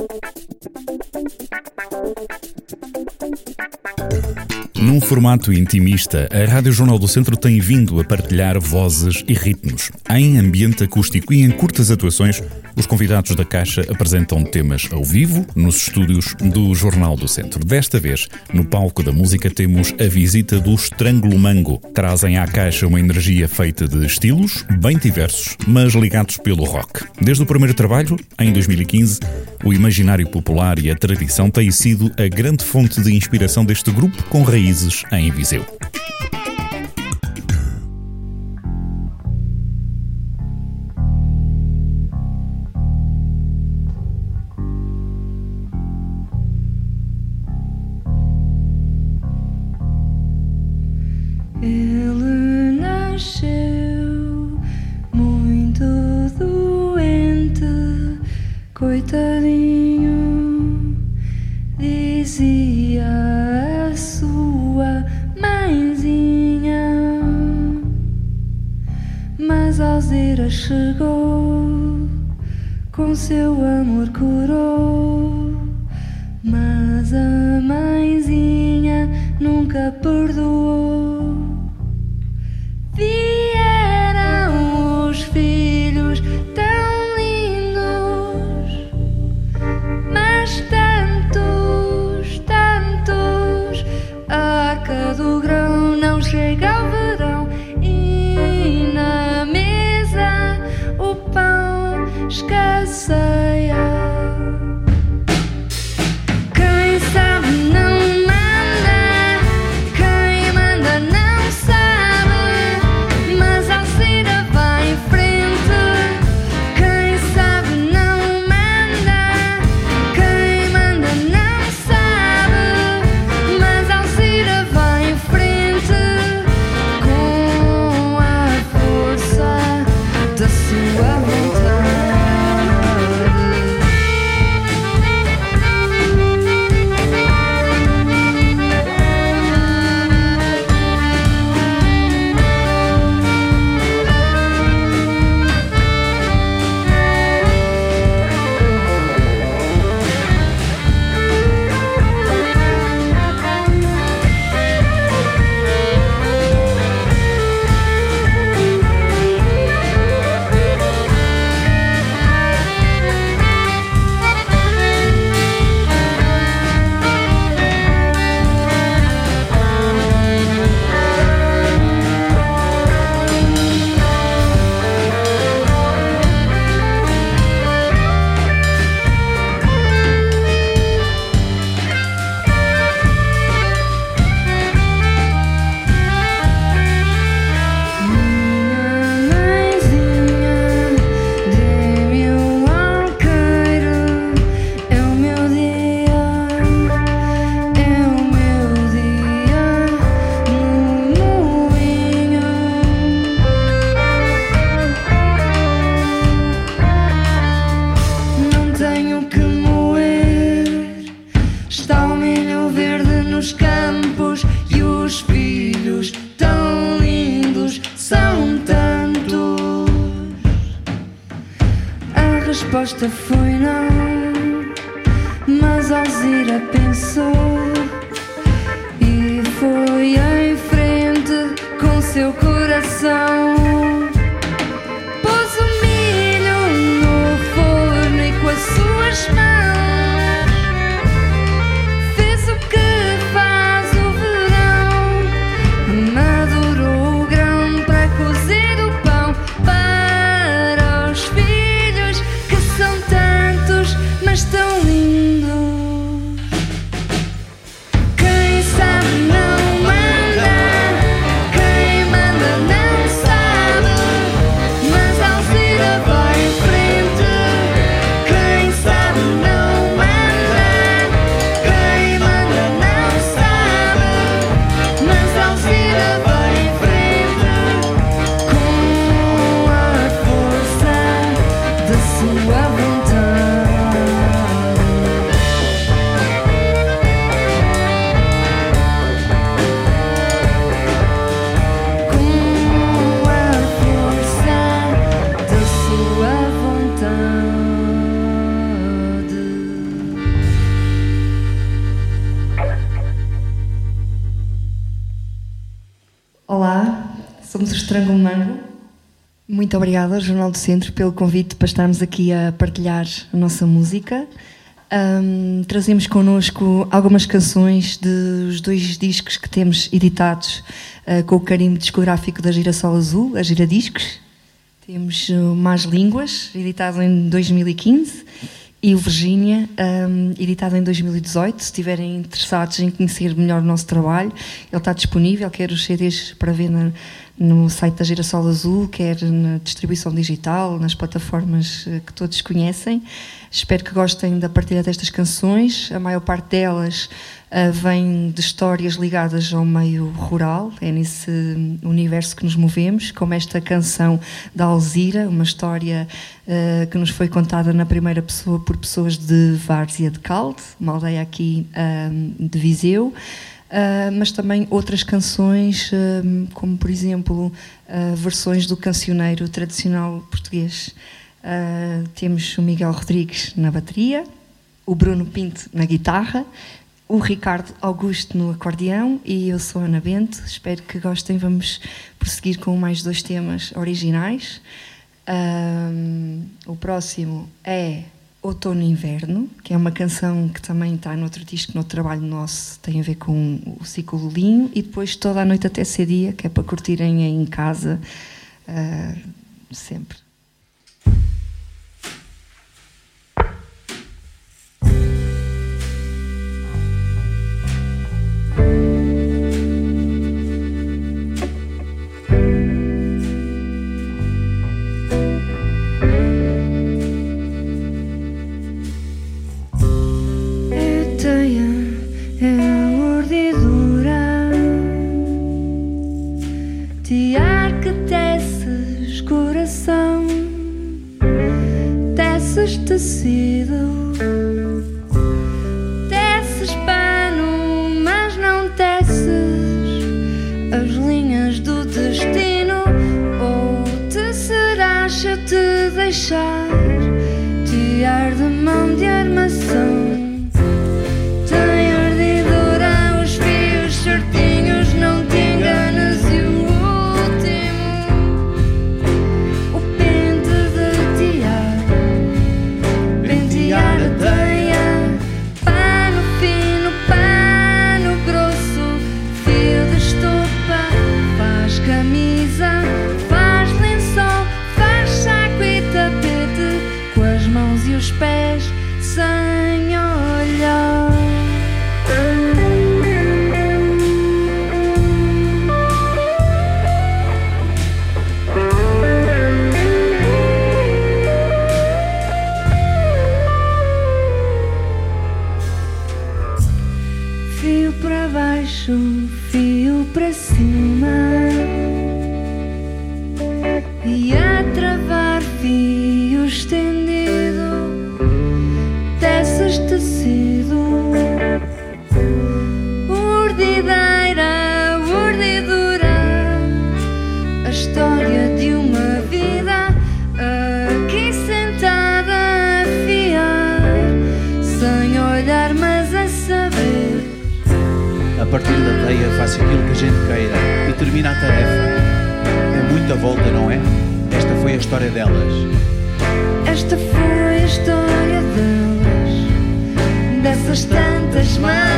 Thank you. Num formato intimista, a Rádio Jornal do Centro tem vindo a partilhar vozes e ritmos. Em ambiente acústico e em curtas atuações, os convidados da Caixa apresentam temas ao vivo nos estúdios do Jornal do Centro. Desta vez, no palco da música, temos a visita do Estrangulo Mango. Trazem à Caixa uma energia feita de estilos bem diversos, mas ligados pelo rock. Desde o primeiro trabalho, em 2015, o imaginário popular e a tradição têm sido a grande fonte de inspiração deste grupo com Juízes, em Viseu. Ele nasceu. nunca perdoou. Vieram os filhos tão lindos, mas tantos, tantos, a cada do grão não chega ao verão. E na mesa o pão escasseia. seu coração. Somos o Estrangulo Mango. Muito obrigada, Jornal do Centro, pelo convite para estarmos aqui a partilhar a nossa música. Um, trazemos connosco algumas canções dos dois discos que temos editados uh, com o carimbo discográfico da Girassol Azul, a Gira Discos. Temos uh, Mais Línguas, editado em 2015, e o Virgínia, um, editado em 2018. Se estiverem interessados em conhecer melhor o nosso trabalho, ele está disponível, quer os CDs para ver no site da Girassol Azul, quer na distribuição digital, nas plataformas uh, que todos conhecem. Espero que gostem da partilha destas canções. A maior parte delas uh, vem de histórias ligadas ao meio rural, é nesse universo que nos movemos, como esta canção da Alzira, uma história uh, que nos foi contada na primeira pessoa por pessoas de Várzea de Calde, uma aldeia aqui uh, de Viseu. Uh, mas também outras canções, uh, como por exemplo uh, versões do cancioneiro tradicional português. Temos o Miguel Rodrigues na bateria, o Bruno Pinto na guitarra, o Ricardo Augusto no acordeão e eu sou Ana Bento. Espero que gostem. Vamos prosseguir com mais dois temas originais. Uh, o próximo é Outono e Inverno, que é uma canção que também está no outro disco, no trabalho nosso, tem a ver com o ciclo linho, e depois Toda a Noite até Ser Dia, que é para curtirem em casa uh, sempre. teces pano, mas não teces as linhas do destino. Ou te serás se te deixar. delas. Esta foi a história delas, dessas tantas mães.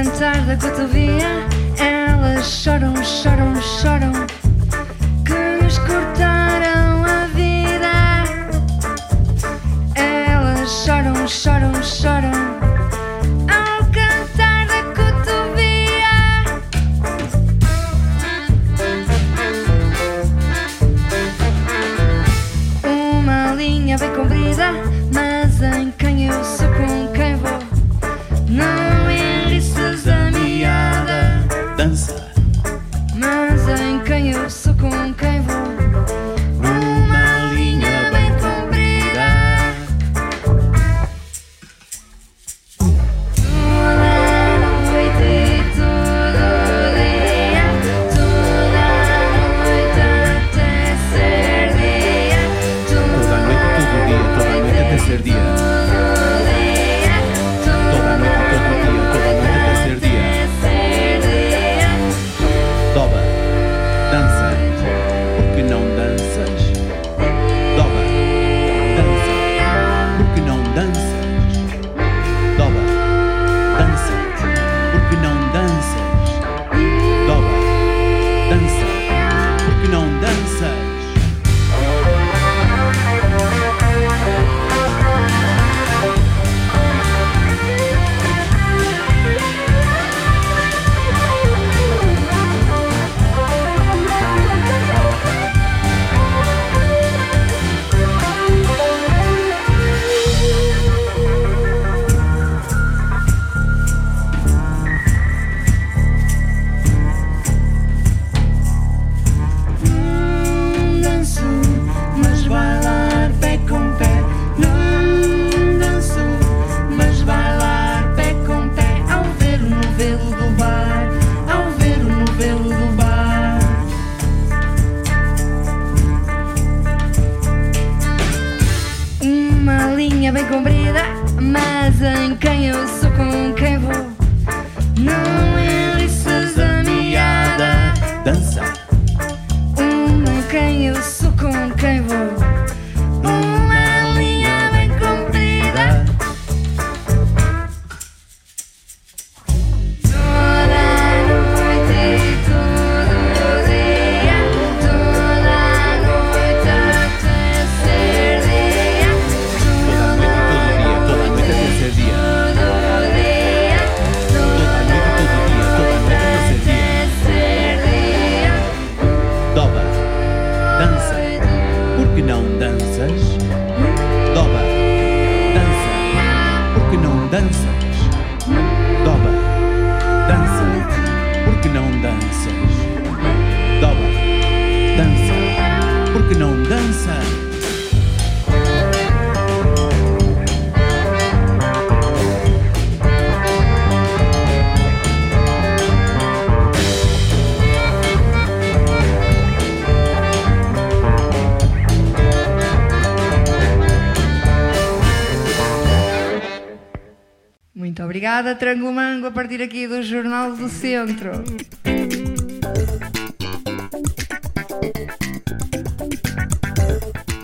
cantar da cotovia. Elas choram, choram, choram. linha bem comprida, mas em quem eu sou, com quem vou, não é. Muito obrigada, Trangomango, a partir aqui do Jornal do Centro.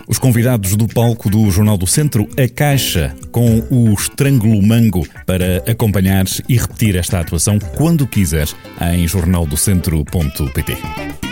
Os convidados do palco do Jornal do Centro, a Caixa, com o Estrângulo Mango, para acompanhar e repetir esta atuação quando quiseres em jornaldocentro.pt.